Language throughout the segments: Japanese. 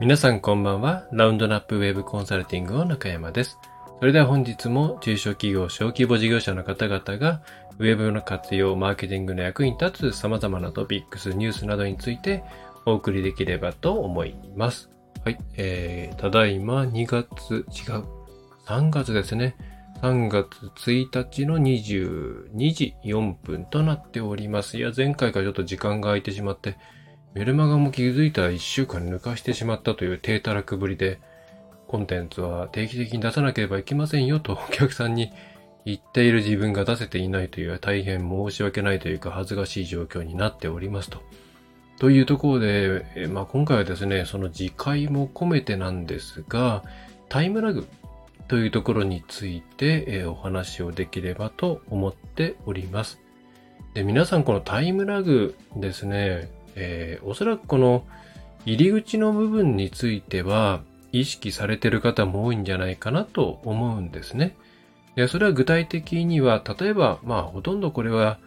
皆さんこんばんは。ラウンドナップウェブコンサルティングの中山です。それでは本日も中小企業、小規模事業者の方々がウェブの活用、マーケティングの役に立つ様々なトピックス、ニュースなどについてお送りできればと思います。はい。えー、ただいま2月、違う。3月ですね。3月1日の22時4分となっております。いや、前回からちょっと時間が空いてしまって、メルマガも気づいたら1週間抜かしてしまったという低たらくぶりで、コンテンツは定期的に出さなければいけませんよと お客さんに言っている自分が出せていないという大変申し訳ないというか恥ずかしい状況になっておりますと。というところで、まあ、今回はですね、その次回も込めてなんですが、タイムラグというところについて、えお話をできればと思っております。で皆さんこのタイムラグですね、えーおそらくこの入り口の部分については意識されてる方も多いんじゃないかなと思うんですね。でそれは具体的には、例えば、まあほとんどこれは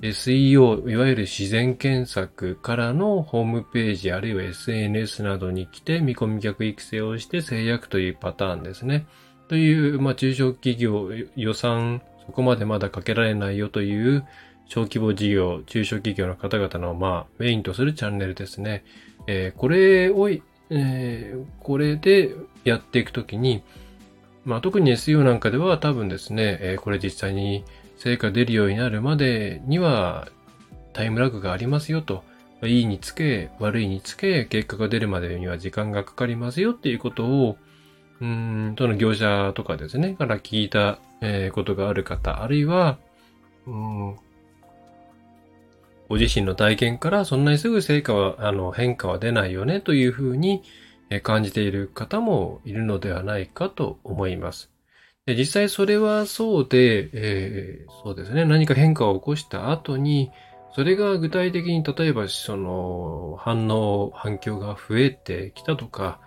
SEO、いわゆる自然検索からのホームページあるいは SNS などに来て見込み客育成をして制約というパターンですね。という、まあ中小企業予算そこまでまだかけられないよという小規模事業、中小企業の方々のまあメインとするチャンネルですね。えーこれを、えーこれでやっていくときに、まあ特に SEO なんかでは多分ですね、えーこれ実際に成果出るようになるまでにはタイムラグがありますよと。いいにつけ、悪いにつけ、結果が出るまでには時間がかかりますよっていうことを、うーん、その業者とかですね、から聞いた、えことがある方、あるいは、うん、ご自身の体験からそんなにすぐ成果は、あの、変化は出ないよねというふうに感じている方もいるのではないかと思います。で実際それはそうで、えーそうですね、何か変化を起こした後に、それが具体的に例えばその反応、反響が増えてきたとか、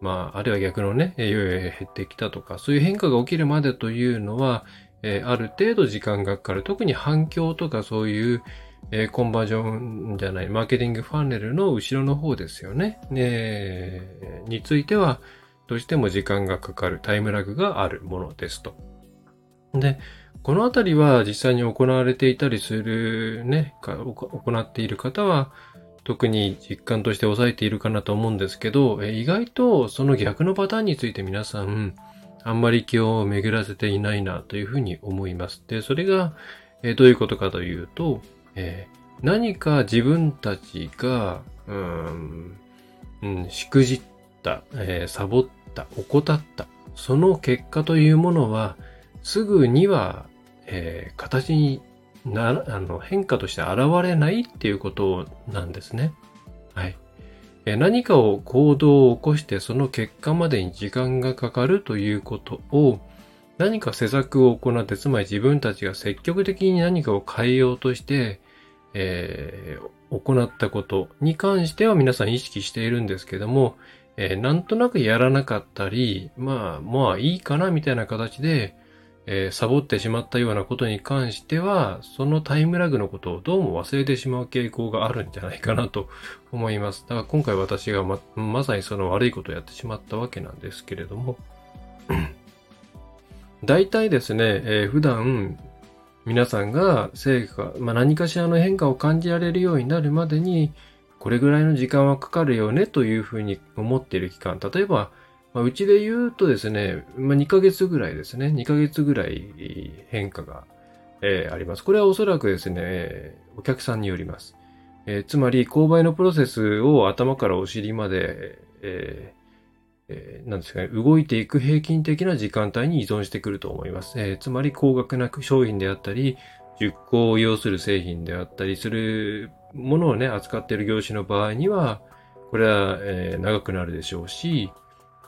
まあ、あるいは逆のね、えー減ってきたとか、そういう変化が起きるまでというのは、えーある程度時間がかかる。特に反響とかそういう、えーコンバージョンじゃない、マーケティングファンネルの後ろの方ですよね。ねについては、どうしても時間がかかるタイムラグがあるものですと。で、このあたりは実際に行われていたりするね、行っている方は、特に実感として抑えているかなと思うんですけど、意外とその逆のパターンについて皆さん、あんまり気を巡らせていないなというふうに思います。で、それが、どういうことかというと、えー何か自分たちが、うん、うん、しくじった、えーサボった、怠った、その結果というものは、すぐには、えー形になら、あの、変化として現れないっていうことなんですね。はい。何かを行動を起こしてその結果までに時間がかかるということを何か施策を行って、つまり自分たちが積極的に何かを変えようとして、えー行ったことに関しては皆さん意識しているんですけども、えーなんとなくやらなかったり、まあ、まあいいかなみたいな形で、えーサボってしまったようなことに関しては、そのタイムラグのことをどうも忘れてしまう傾向があるんじゃないかなと思います。だから今回私がま、まさにその悪いことをやってしまったわけなんですけれども、大体ですね、えー普段皆さんが成果、まあ、何かしらの変化を感じられるようになるまでに、これぐらいの時間はかかるよねというふうに思っている期間。例えば、まあ、うちで言うとですね、まあ、2ヶ月ぐらいですね。2ヶ月ぐらい変化が、えーあります。これはおそらくですね、えーお客さんによります。えーつまり、購買のプロセスを頭からお尻まで、ええーなんですかね、動いていく平均的な時間帯に依存してくると思います。えーつまり、高額な商品であったり、熟考を要する製品であったりするものをね、扱っている業種の場合には、これは、えー長くなるでしょうし、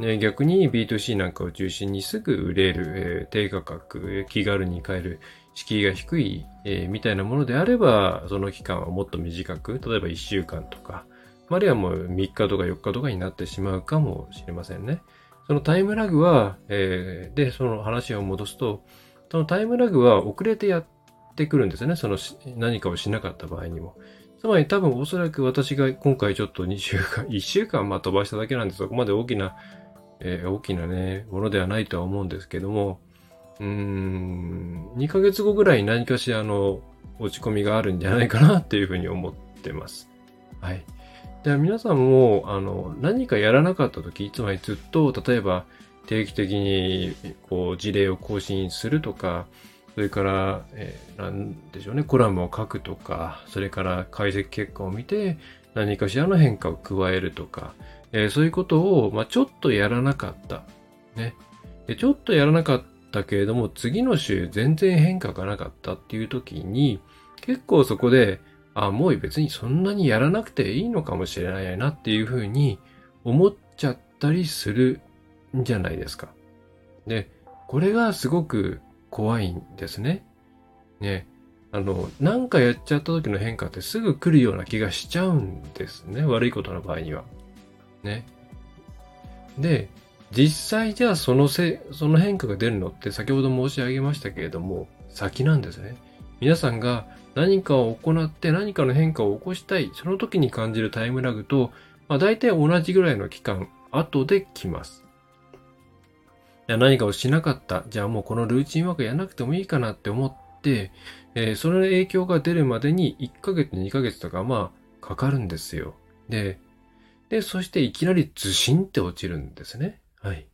ね、逆に B2C なんかを中心にすぐ売れる、えー低価格、気軽に買える、敷居が低い、えーみたいなものであれば、その期間はもっと短く、例えば1週間とか、あるいはもう3日とか4日とかになってしまうかもしれませんね。そのタイムラグは、えーで、その話を戻すと、そのタイムラグは遅れてやってくるんですね。その何かをしなかった場合にも。つまり多分おそらく私が今回ちょっと2週間、1週間ま飛ばしただけなんでそこまで大きな、えー、大きなね、ものではないとは思うんですけども、うーん、2ヶ月後ぐらい何かしらの落ち込みがあるんじゃないかなっていうふうに思ってます。はい。で皆さんも、あの、何かやらなかった時、つまりずっと、例えば定期的にこう事例を更新するとか、それから、えー、なんでしょうね、コラムを書くとか、それから解析結果を見て何かしらの変化を加えるとか、えー、そういうことを、まあ、ちょっとやらなかった。ね。でちょっとやらなかったけれども、次の週全然変化がなかったっていう時に、結構そこで、あ、もう別にそんなにやらなくていいのかもしれないなっていうふうに思っちゃったりするんじゃないですか。で、これがすごく怖いんですね。ね。あの、なんかやっちゃった時の変化ってすぐ来るような気がしちゃうんですね。悪いことの場合には。ね。で、実際じゃあそのせ、その変化が出るのって先ほど申し上げましたけれども、先なんですね。皆さんが何かを行って何かの変化を起こしたい、その時に感じるタイムラグと、まあ大体同じぐらいの期間、後で来ます。何かをしなかった。じゃあもうこのルーチンワークやらなくてもいいかなって思って、えー、その影響が出るまでに1ヶ月、2ヶ月とかまあかかるんですよ。で、で、そしていきなりズシンって落ちるんですね。はい。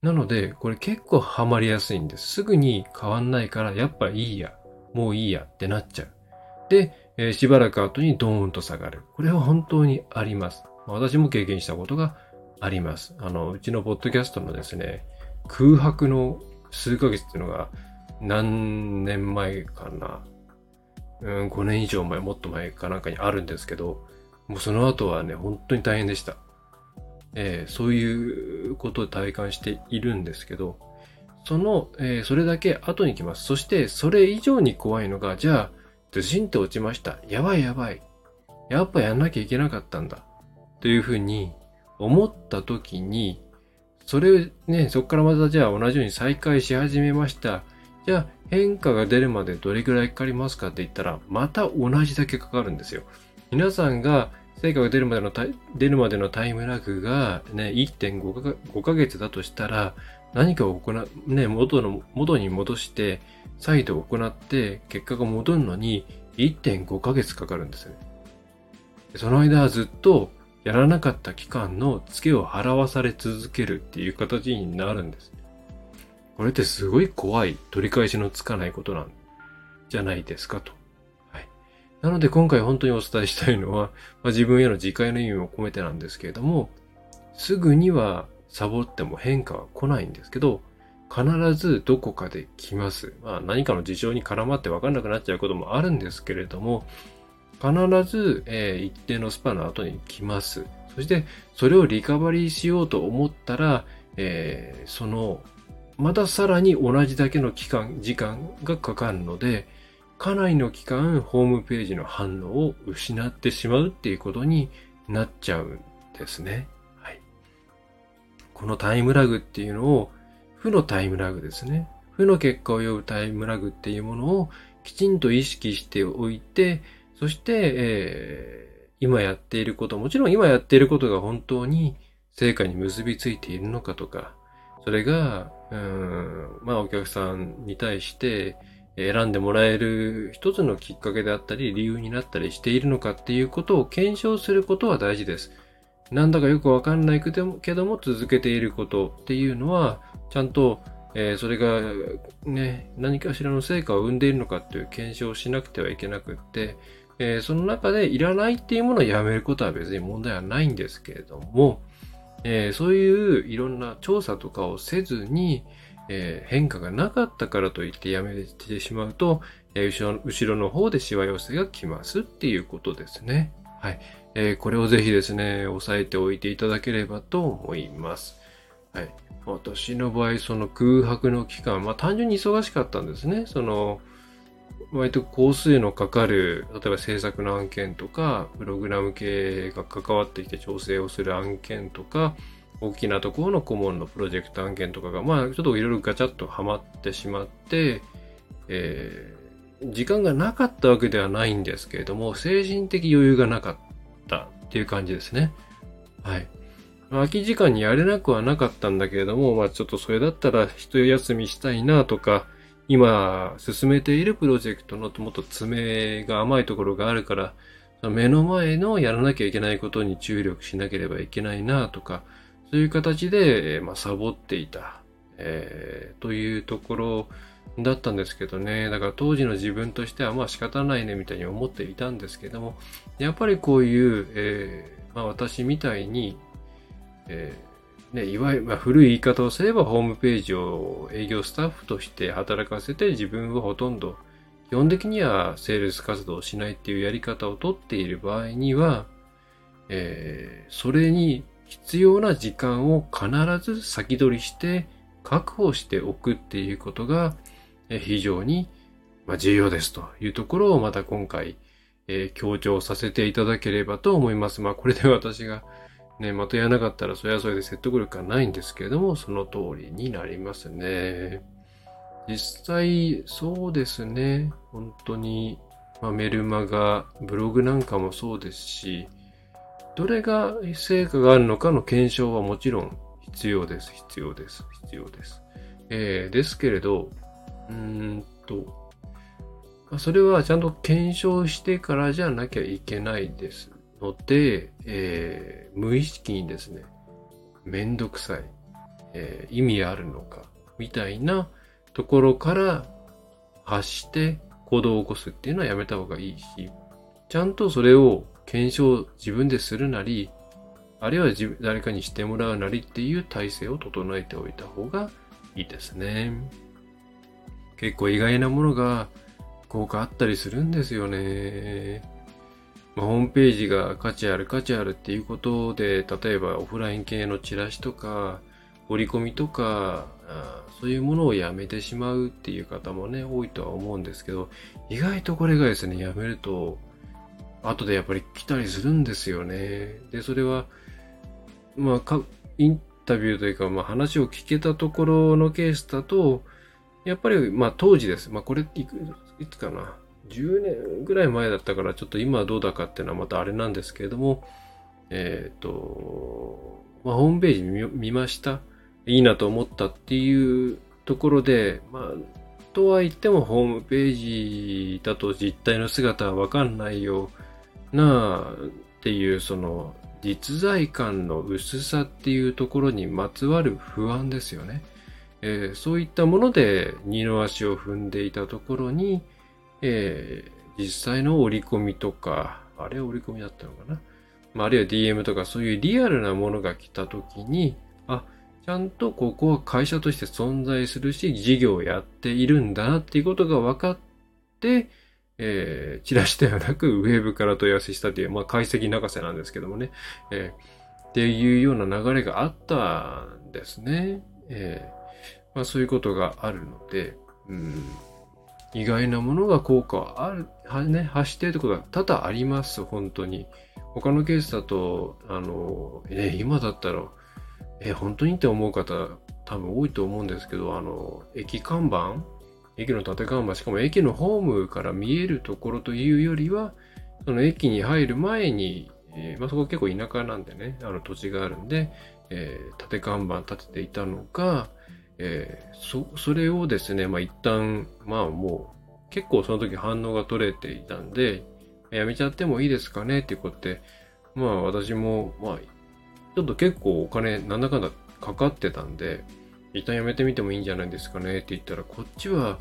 なので、これ結構ハマりやすいんです。すぐに変わんないから、やっぱいいや、もういいやってなっちゃう。で、えー、しばらく後にドーンと下がる。これは本当にあります。私も経験したことがあります。あの、うちのポッドキャストのですね、空白の数ヶ月っていうのが何年前かな。うん、5年以上前、もっと前かなんかにあるんですけど、もうその後はね、本当に大変でした。えー、そういうことを体感しているんですけど、その、えー、それだけ後に来ます。そして、それ以上に怖いのが、じゃあ、ズシンと落ちました。やばいやばい。やっぱやんなきゃいけなかったんだ。というふうに思った時に、それね、そこからまたじゃあ同じように再開し始めました。じゃあ変化が出るまでどれくらいかかりますかって言ったら、また同じだけかかるんですよ。皆さんが成果が出るまでの出るまでのタイムラグがね、1.5かヶ月だとしたら、何かを行う、ね、元の、元に戻して、再度行って、結果が戻るのに1.5ヶ月かかるんですよね。その間はずっとやらなかった期間のツケを払わされ続けるっていう形になるんです。これってすごい怖い取り返しのつかないことなんじゃないですかと。はい。なので今回本当にお伝えしたいのは、まあ、自分への自戒の意味も込めてなんですけれども、すぐにはサボっても変化は来ないんですけど、必ずどこかで来ます。まあ何かの事情に絡まって分かんなくなっちゃうこともあるんですけれども、必ず、えー、一定のスパの後に来ます。そして、それをリカバリーしようと思ったら、えー、その、またさらに同じだけの期間、時間がかかるので、かなりの期間、ホームページの反応を失ってしまうっていうことになっちゃうんですね。このタイムラグっていうのを、負のタイムラグですね。負の結果を呼ぶタイムラグっていうものをきちんと意識しておいて、そして、えー、今やっていること、もちろん今やっていることが本当に成果に結びついているのかとか、それが、うん、まあお客さんに対して選んでもらえる一つのきっかけであったり、理由になったりしているのかっていうことを検証することは大事です。なんだかよくわかんないけども続けていることっていうのは、ちゃんと、えー、それがね、何かしらの成果を生んでいるのかっていう検証をしなくてはいけなくって、えー、その中でいらないっていうものをやめることは別に問題はないんですけれども、えー、そういういろんな調査とかをせずに、えー、変化がなかったからといってやめてしまうと、え後ろ後ろの方でシワ寄せが来ますっていうことですね。はい。えこれをぜひですね、押さえておいていただければと思います。はい。私の場合、その空白の期間、まあ単純に忙しかったんですね。その、割と工数のかかる、例えば制作の案件とか、プログラム系が関わってきて調整をする案件とか、大きなところの顧問のプロジェクト案件とかが、まあ、ちょっといろいろガチャッとはまってしまって、え時間がなかったわけではないんですけれども、精神的余裕がなかったっていう感じですね。はい。空き時間にやれなくはなかったんだけれども、まあちょっとそれだったら一休みしたいなとか、今進めているプロジェクトのもっと爪が甘いところがあるから、目の前のやらなきゃいけないことに注力しなければいけないなとか、そういう形で、まあ、サボっていた、えー、というところだったんですけどね。だから当時の自分としてはまあ仕方ないねみたいに思っていたんですけども、やっぱりこういう、えー、まあ、私みたいに、えー、ね、いわゆる、まあ、古い言い方をすればホームページを営業スタッフとして働かせて自分はほとんど基本的にはセールス活動をしないっていうやり方をとっている場合には、えー、それに必要な時間を必ず先取りして確保しておくっていうことが非常に重要ですというところをまた今回、えー、強調させていただければと思います。まあこれで 私がね、またやらなかったらそれはそれで説得力がないんですけれども、その通りになりますね。実際、そうですね。本当に、まあ、メルマガ、ブログなんかもそうですし、どれが成果があるのかの検証はもちろん必要です。必要です。必要です。えー、ですけれど、うんと、それはちゃんと検証してからじゃなきゃいけないですので、えー、無意識にですね、めんどくさい、えー、意味あるのか、みたいなところから発して行動を起こすっていうのはやめた方がいいし、ちゃんとそれを検証自分でするなり、あるいは誰かにしてもらうなりっていう体制を整えておいた方がいいですね。結構意外なものが効果あったりするんですよね。まあ、ホームページが価値ある価値あるっていうことで、例えばオフライン系のチラシとか、折り込みとか、そういうものをやめてしまうっていう方もね、多いとは思うんですけど、意外とこれがですね、やめると、後でやっぱり来たりするんですよね。で、それは、まあ、インタビューというか、まあ、話を聞けたところのケースだと、やっぱり、まあ、当時です。まあ、これいく、いつかな。10年ぐらい前だったから、ちょっと今はどうだかっていうのはまたあれなんですけれども、えっ、ー、と、まあ、ホームページ見見ました。いいなと思ったっていうところで、まあ、とは言ってもホームページだと実態の姿はわかんないよなっていう、その、実在感の薄さっていうところにまつわる不安ですよね。えー、そういったもので二の足を踏んでいたところに、えー、実際の折り込みとか、あれは折り込みだったのかな、まあ、あるいは DM とかそういうリアルなものが来た時に、あ、ちゃんとここは会社として存在するし、事業をやっているんだなっていうことが分かって、えー、チラシではなく、ウェブから問い合わせしたという、まあ、解析泣かせなんですけどもね、えー、っていうような流れがあったんですね。えー、まあ、そういうことがあるので、うん、意外なものが効果はある、はね、発しているとことは多々あります、本当に。他のケースだと、あの、え今だったら、え本当にって思う方多分多いと思うんですけど、あの、駅看板駅の縦看板、しかも駅のホームから見えるところというよりは、その駅に入る前に、えー、まあ、そこ結構田舎なんでね、あの土地があるんで、えー、縦看板立てていたのが、えー、そ、それをですね、まあ、一旦、まあもう、結構その時反応が取れていたんで、やめちゃってもいいですかねっていうことで、まあ私も、まあ、ちょっと結構お金なんだかんだかかってたんで、一旦やめてみてもいいんじゃないですかねって言ったら、こっちは、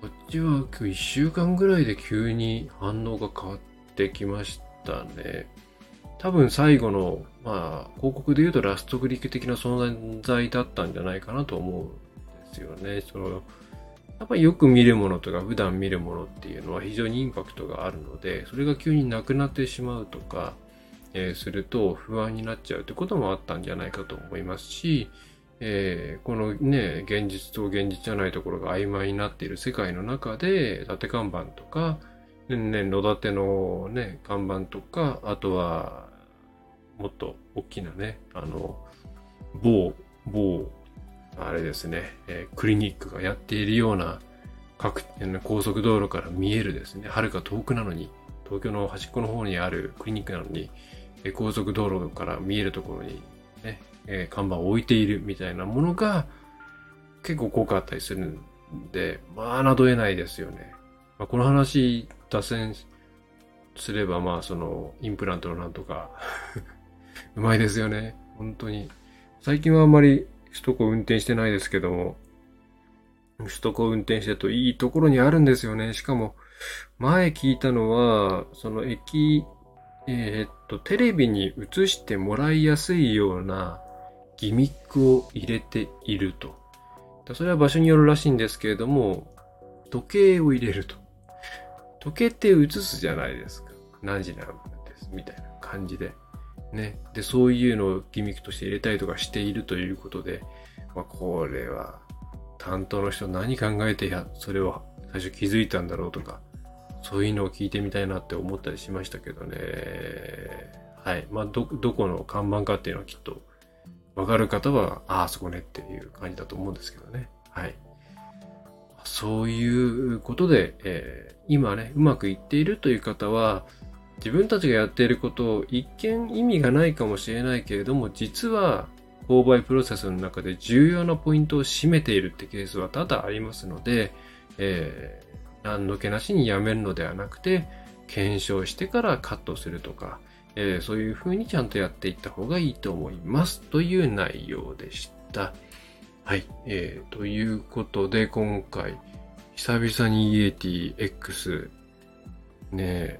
こっちは今日1週間ぐらいで急に反応が変わってきましたね。多分最後の、まあ、広告で言うとラストクリック的な存在だったんじゃないかなと思うんですよね。その、やっぱりよく見るものとか普段見るものっていうのは非常にインパクトがあるので、それが急になくなってしまうとか、えー、すると不安になっちゃうってこともあったんじゃないかと思いますし、えー、このね、現実と現実じゃないところが曖昧になっている世界の中で、縦看板とか、ね、野立てのね、看板とか、あとは、もっと大きなね、あの、某、某、あれですね、えー、クリニックがやっているような各高速道路から見えるですね、はるか遠くなのに、東京の端っこの方にあるクリニックなのに、高速道路から見えるところに、ね、え看板を置いているみたいなものが結構効果あったりするんで、まあ、侮えないですよね。まあ、この話、脱線すれば、まあ、その、インプラントのなんとか うまいですよね。本当に。最近はあんまり首都高運転してないですけども、首都高運転してるといいところにあるんですよね。しかも、前聞いたのは、その駅、えー、っと、テレビに映してもらいやすいようなギミックを入れていると。それは場所によるらしいんですけれども、時計を入れると。時計って映すじゃないですか。何時なんです、みたいな感じで。ね。で、そういうのをギミックとして入れたりとかしているということで、まあ、これは、担当の人何考えてや、それを最初気づいたんだろうとか、そういうのを聞いてみたいなって思ったりしましたけどね。はい。まあ、ど、どこの看板かっていうのはきっと、わかる方は、ああ、そこねっていう感じだと思うんですけどね。はい。そういうことで、えー、今ね、うまくいっているという方は、自分たちがやっていることを一見意味がないかもしれないけれども、実は購買プロセスの中で重要なポイントを占めているってケースは多々ありますので、えー、何の気なしにやめるのではなくて、検証してからカットするとか、えー、そういう風にちゃんとやっていった方がいいと思います。という内容でした。はい。えー、ということで、今回、久々にイエティ X、ね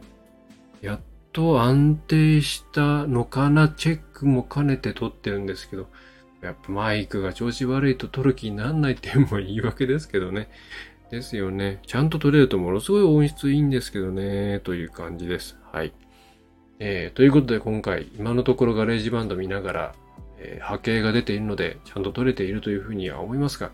やっと安定したのかな？チェックも兼ねて撮ってるんですけど、やっぱマイクが調子悪いと撮る気になんないっていうのも言い訳ですけどね。ですよね。ちゃんと撮れるとものすごい音質いいんですけどね、という感じです。はい。えー、ということで今回、今のところ GarageBand 見ながら、えー、波形が出ているので、ちゃんと撮れているというふうには思いますが、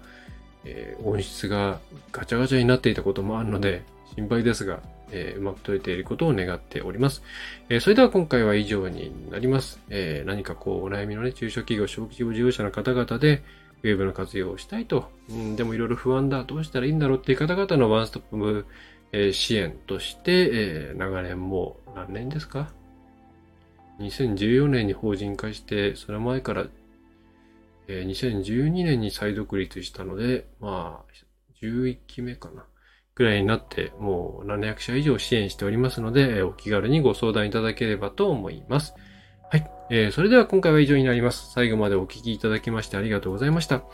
えー、音質がガチャガチャになっていたこともあるので、心配ですが、えー、うまく撮れていることを願っております。えー、それでは今回は以上になります。えー、何かこう、お悩みのね、中小企業、小規模事業者の方々で、ウェブの活用をしたいと、うん、でもいろいろ不安だ、どうしたらいいんだろうっていう方々のワンストップ、えー、支援として、えー、長年もう何年ですか？?2014 年に法人化して、その前からえー、2012年に再独立したので、まあ、11期目かな。くらいになって、もう700社以上支援しておりますので、お気軽にご相談いただければと思います。はい。えー、それでは今回は以上になります。最後までお聞きいただきましてありがとうございました。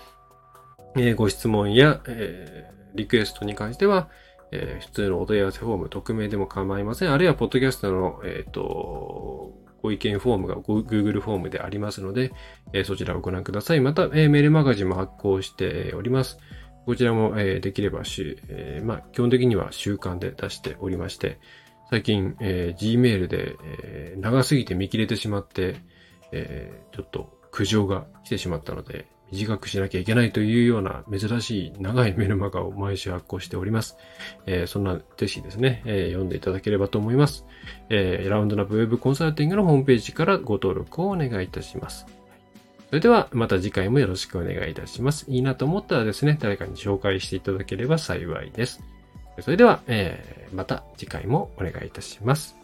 えー、ご質問や、えー、リクエストに関しては、えー、普通のお問い合わせフォーム、匿名でも構いません。あるいは、ポッドキャストの、えっ、ー、と、ご意見フォームが Google フォームでありますので、えそちらをご覧ください。また、えメールマガジンも発行しております。こちらも、えできればし、えまあ、基本的には習慣で出しておりまして、最近、え Gmail で、え長すぎて見切れてしまって、えちょっと苦情が来てしまったので、短くしなきゃいけないというような珍しい長いメルマガを毎週発行しております。えー、そんなぜひですね、えー、読んでいただければと思います。えー、ラウンドナップウェブコンサルティングのホームページからご登録をお願いいたします。それではまた次回もよろしくお願いいたします。いいなと思ったらですね、誰かに紹介していただければ幸いです。それでは、えー、また次回もお願いいたします。